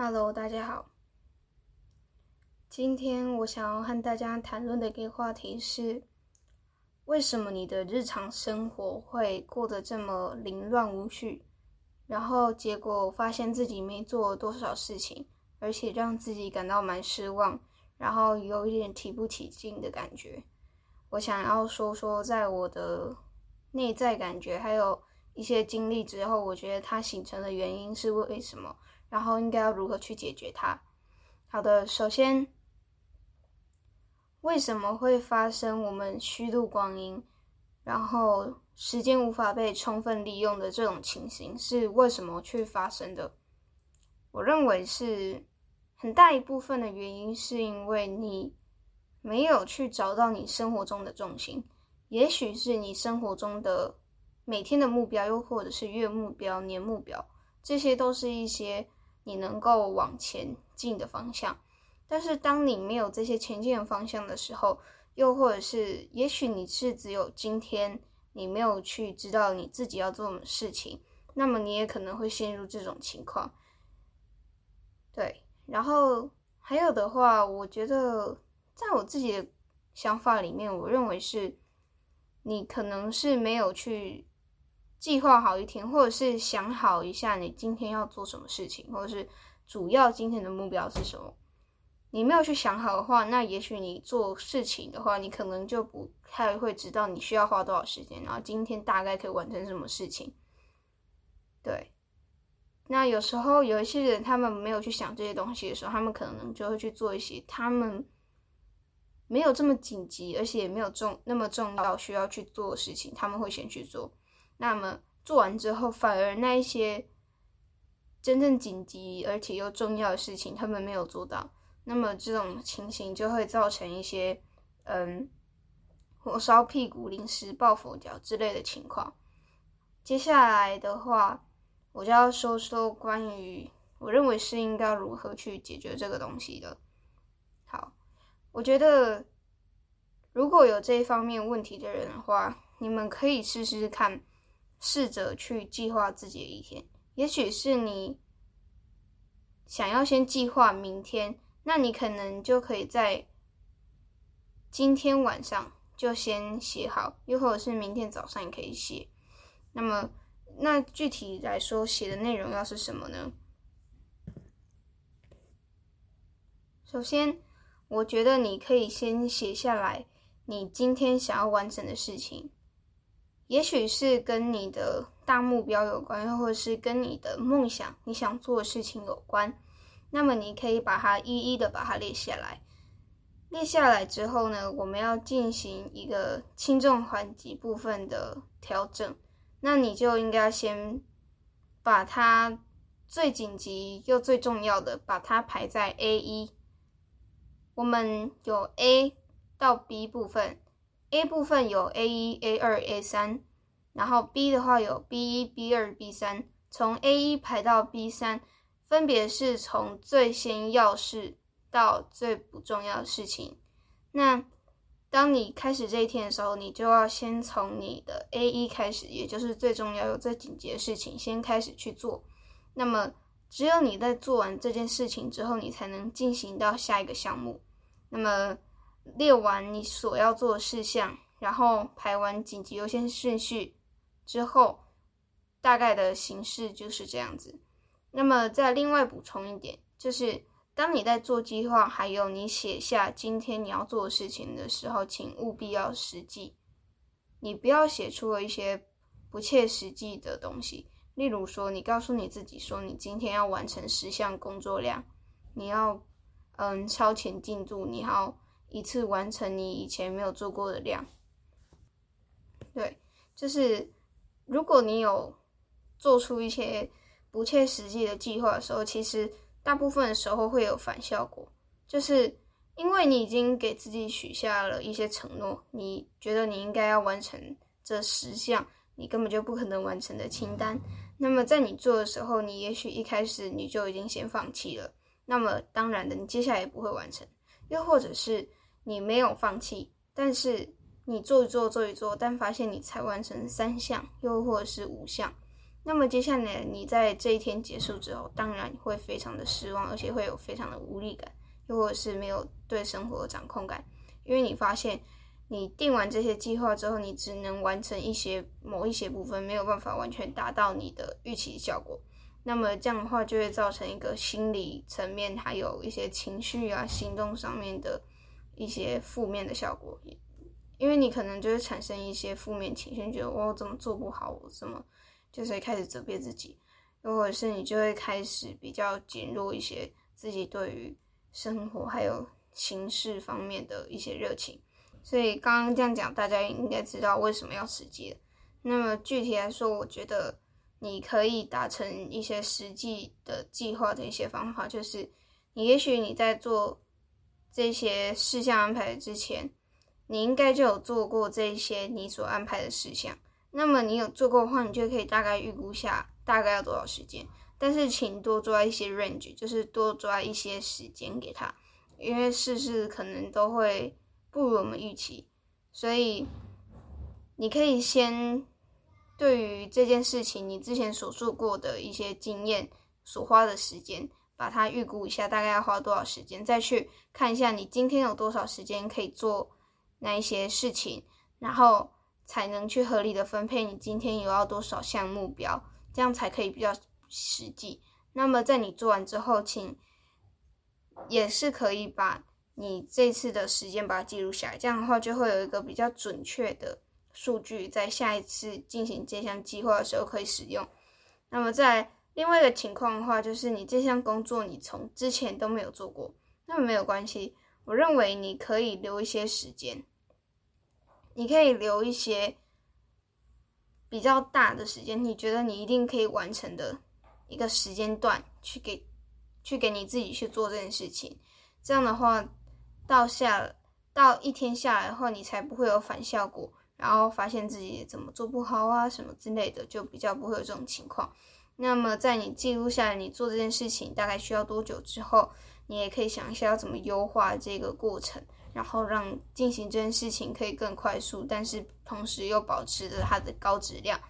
Hello，大家好。今天我想要和大家谈论的一个话题是：为什么你的日常生活会过得这么凌乱无序？然后结果发现自己没做多少事情，而且让自己感到蛮失望，然后有一点提不起劲的感觉。我想要说说，在我的内在感觉还有一些经历之后，我觉得它形成的原因是为什么？然后应该要如何去解决它？好的，首先，为什么会发生我们虚度光阴，然后时间无法被充分利用的这种情形是为什么去发生的？我认为是很大一部分的原因是因为你没有去找到你生活中的重心，也许是你生活中的每天的目标，又或者是月目标、年目标，这些都是一些。你能够往前进的方向，但是当你没有这些前进的方向的时候，又或者是也许你是只有今天，你没有去知道你自己要做什么事情，那么你也可能会陷入这种情况。对，然后还有的话，我觉得在我自己的想法里面，我认为是你可能是没有去。计划好一天，或者是想好一下你今天要做什么事情，或者是主要今天的目标是什么。你没有去想好的话，那也许你做事情的话，你可能就不太会知道你需要花多少时间，然后今天大概可以完成什么事情。对，那有时候有一些人，他们没有去想这些东西的时候，他们可能就会去做一些他们没有这么紧急，而且也没有重那么重要需要去做的事情，他们会先去做。那么做完之后，反而那一些真正紧急而且又重要的事情，他们没有做到。那么这种情形就会造成一些嗯火烧屁股、临时抱佛脚之类的情况。接下来的话，我就要说说关于我认为是应该如何去解决这个东西的。好，我觉得如果有这一方面问题的人的话，你们可以试试看。试着去计划自己的一天，也许是你想要先计划明天，那你可能就可以在今天晚上就先写好，又或者是明天早上也可以写。那么，那具体来说，写的内容要是什么呢？首先，我觉得你可以先写下来你今天想要完成的事情。也许是跟你的大目标有关，又或是跟你的梦想、你想做的事情有关。那么你可以把它一一的把它列下来。列下来之后呢，我们要进行一个轻重缓急部分的调整。那你就应该先把它最紧急又最重要的，把它排在 A 一。我们有 A 到 B 部分。A 部分有 A 一、A 二、A 三，然后 B 的话有 B 一、B 二、B 三，从 A 一排到 B 三，分别是从最先要事到最不重要的事情。那当你开始这一天的时候，你就要先从你的 A 一开始，也就是最重要又最紧急的事情先开始去做。那么只有你在做完这件事情之后，你才能进行到下一个项目。那么。列完你所要做的事项，然后排完紧急优先顺序之后，大概的形式就是这样子。那么再另外补充一点，就是当你在做计划，还有你写下今天你要做的事情的时候，请务必要实际，你不要写出了一些不切实际的东西。例如说，你告诉你自己说，你今天要完成十项工作量，你要嗯超前进度，你要。一次完成你以前没有做过的量，对，就是如果你有做出一些不切实际的计划的时候，其实大部分的时候会有反效果，就是因为你已经给自己许下了一些承诺，你觉得你应该要完成这十项，你根本就不可能完成的清单，那么在你做的时候，你也许一开始你就已经先放弃了，那么当然的，你接下来也不会完成，又或者是。你没有放弃，但是你做一做做一做，但发现你才完成三项，又或者是五项，那么接下来你在这一天结束之后，当然会非常的失望，而且会有非常的无力感，又或者是没有对生活的掌控感，因为你发现你定完这些计划之后，你只能完成一些某一些部分，没有办法完全达到你的预期效果。那么这样的话，就会造成一个心理层面，还有一些情绪啊、行动上面的一些负面的效果。因为你可能就会产生一些负面情绪，觉得我怎么做不好，我怎么就是开始责备自己，又或者是你就会开始比较减弱一些自己对于生活还有形式方面的一些热情。所以刚刚这样讲，大家应该知道为什么要实际了。那么具体来说，我觉得。你可以达成一些实际的计划的一些方法，就是你也许你在做这些事项安排之前，你应该就有做过这些你所安排的事项。那么你有做过的话，你就可以大概预估下大概要多少时间。但是请多抓一些 range，就是多抓一些时间给他，因为事事可能都会不如我们预期，所以你可以先。对于这件事情，你之前所做过的一些经验所花的时间，把它预估一下，大概要花多少时间，再去看一下你今天有多少时间可以做那一些事情，然后才能去合理的分配你今天有要多少项目标，这样才可以比较实际。那么在你做完之后，请也是可以把你这次的时间把它记录下来，这样的话就会有一个比较准确的。数据在下一次进行这项计划的时候可以使用。那么在另外一个情况的话，就是你这项工作你从之前都没有做过，那没有关系。我认为你可以留一些时间，你可以留一些比较大的时间，你觉得你一定可以完成的一个时间段去给去给你自己去做这件事情。这样的话，到下到一天下来的话，你才不会有反效果。然后发现自己怎么做不好啊，什么之类的，就比较不会有这种情况。那么在你记录下来你做这件事情大概需要多久之后，你也可以想一下要怎么优化这个过程，然后让进行这件事情可以更快速，但是同时又保持着它的高质量。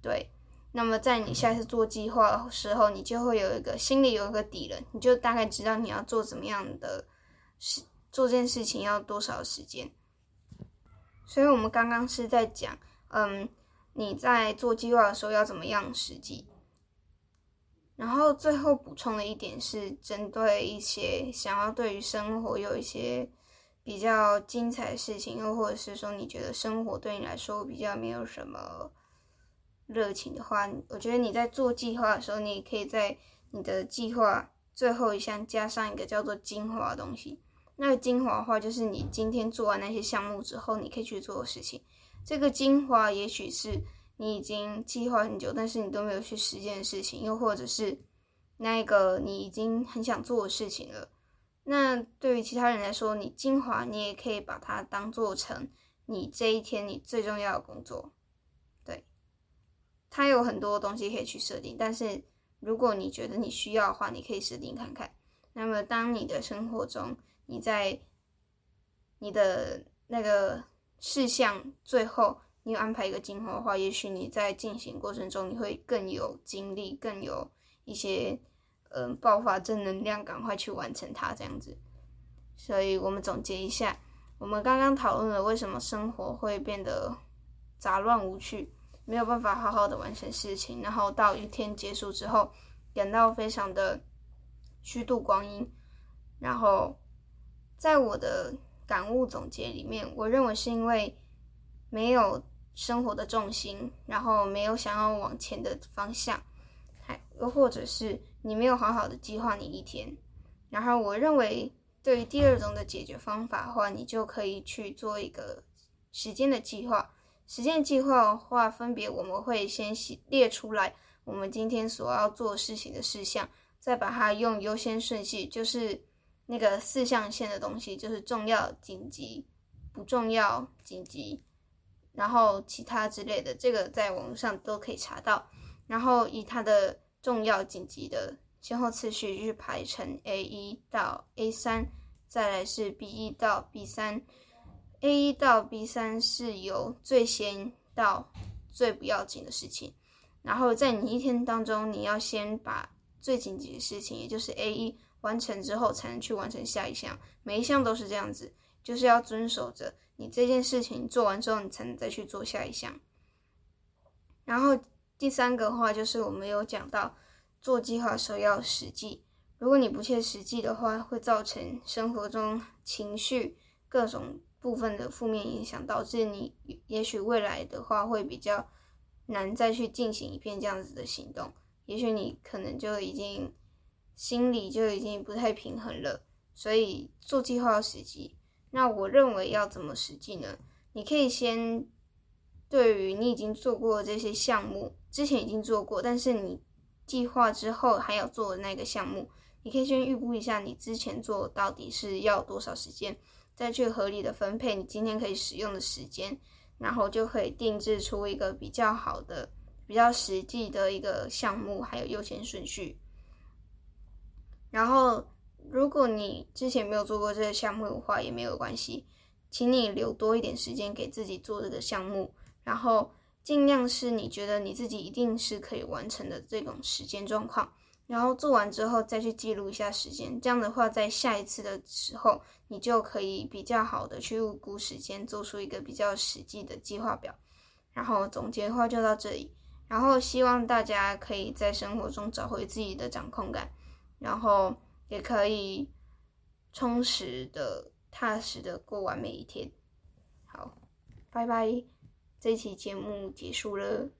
对，那么在你下次做计划的时候，你就会有一个心里有一个底了，你就大概知道你要做怎么样的事，做这件事情要多少时间。所以，我们刚刚是在讲，嗯，你在做计划的时候要怎么样实际。然后最后补充的一点是，针对一些想要对于生活有一些比较精彩的事情，又或者是说你觉得生活对你来说比较没有什么热情的话，我觉得你在做计划的时候，你可以在你的计划最后一项加上一个叫做精华的东西。那个精华的话，就是你今天做完那些项目之后，你可以去做的事情。这个精华也许是你已经计划很久，但是你都没有去实践的事情，又或者是那个你已经很想做的事情了。那对于其他人来说，你精华你也可以把它当做成你这一天你最重要的工作。对，它有很多东西可以去设定，但是如果你觉得你需要的话，你可以设定看看。那么当你的生活中，你在你的那个事项最后，你有安排一个精华的话，也许你在进行过程中，你会更有精力，更有一些嗯爆发正能量，赶快去完成它这样子。所以我们总结一下，我们刚刚讨论了为什么生活会变得杂乱无趣，没有办法好好的完成事情，然后到一天结束之后，感到非常的虚度光阴，然后。在我的感悟总结里面，我认为是因为没有生活的重心，然后没有想要往前的方向，还又或者是你没有好好的计划你一天。然后我认为，对于第二种的解决方法的话，你就可以去做一个时间的计划。时间计划的话，分别我们会先列出来我们今天所要做事情的事项，再把它用优先顺序，就是。那个四象限的东西就是重要、紧急、不重要、紧急，然后其他之类的，这个在网络上都可以查到。然后以它的重要、紧急的先后次序去排成 A 一到 A 三，再来是 B 一到 B 三。A 一到 B 三是由最先到最不要紧的事情。然后在你一天当中，你要先把最紧急的事情，也就是 A 一完成之后，才能去完成下一项。每一项都是这样子，就是要遵守着你这件事情做完之后，你才能再去做下一项。然后第三个话就是我们有讲到，做计划的时候要实际。如果你不切实际的话，会造成生活中情绪各种部分的负面影响，导致你也许未来的话会比较难再去进行一遍这样子的行动。也许你可能就已经心里就已经不太平衡了。所以做计划要实际。那我认为要怎么实际呢？你可以先对于你已经做过这些项目，之前已经做过，但是你计划之后还要做的那个项目。你可以先预估一下你之前做到底是要多少时间，再去合理的分配你今天可以使用的时间，然后就可以定制出一个比较好的、比较实际的一个项目，还有优先顺序。然后，如果你之前没有做过这个项目的话，也没有关系，请你留多一点时间给自己做这个项目，然后尽量是你觉得你自己一定是可以完成的这种时间状况。然后做完之后再去记录一下时间，这样的话，在下一次的时候，你就可以比较好的去预估时间，做出一个比较实际的计划表。然后总结的话就到这里，然后希望大家可以在生活中找回自己的掌控感，然后也可以充实的、踏实的过完每一天。好，拜拜，这期节目结束了。